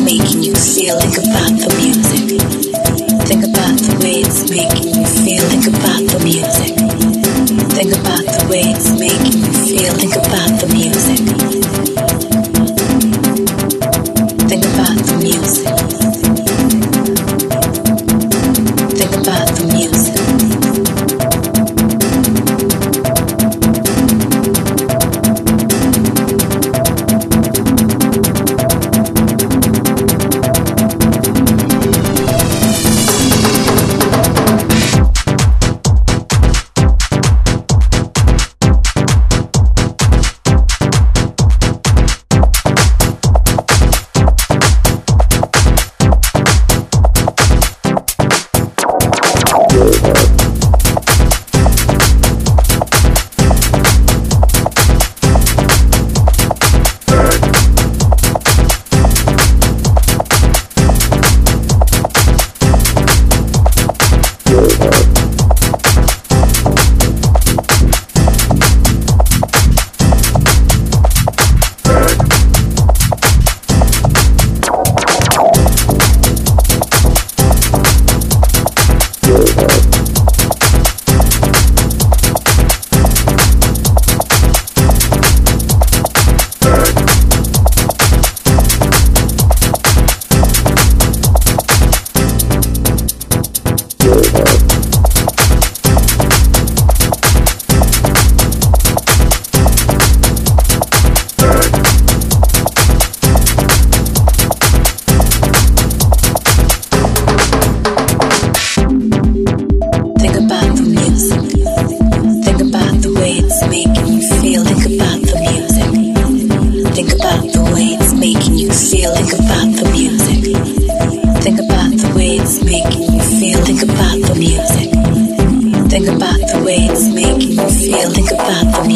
making you feel. like about the music. Think about the way it's making you feel. Think about the music. Think about the way it's making you feel. Think about the music. Think about the way it's making you feel. Think about the music. Think about the way it's making you feel. Think about the music. Think about the way it's making you feel. Think about the.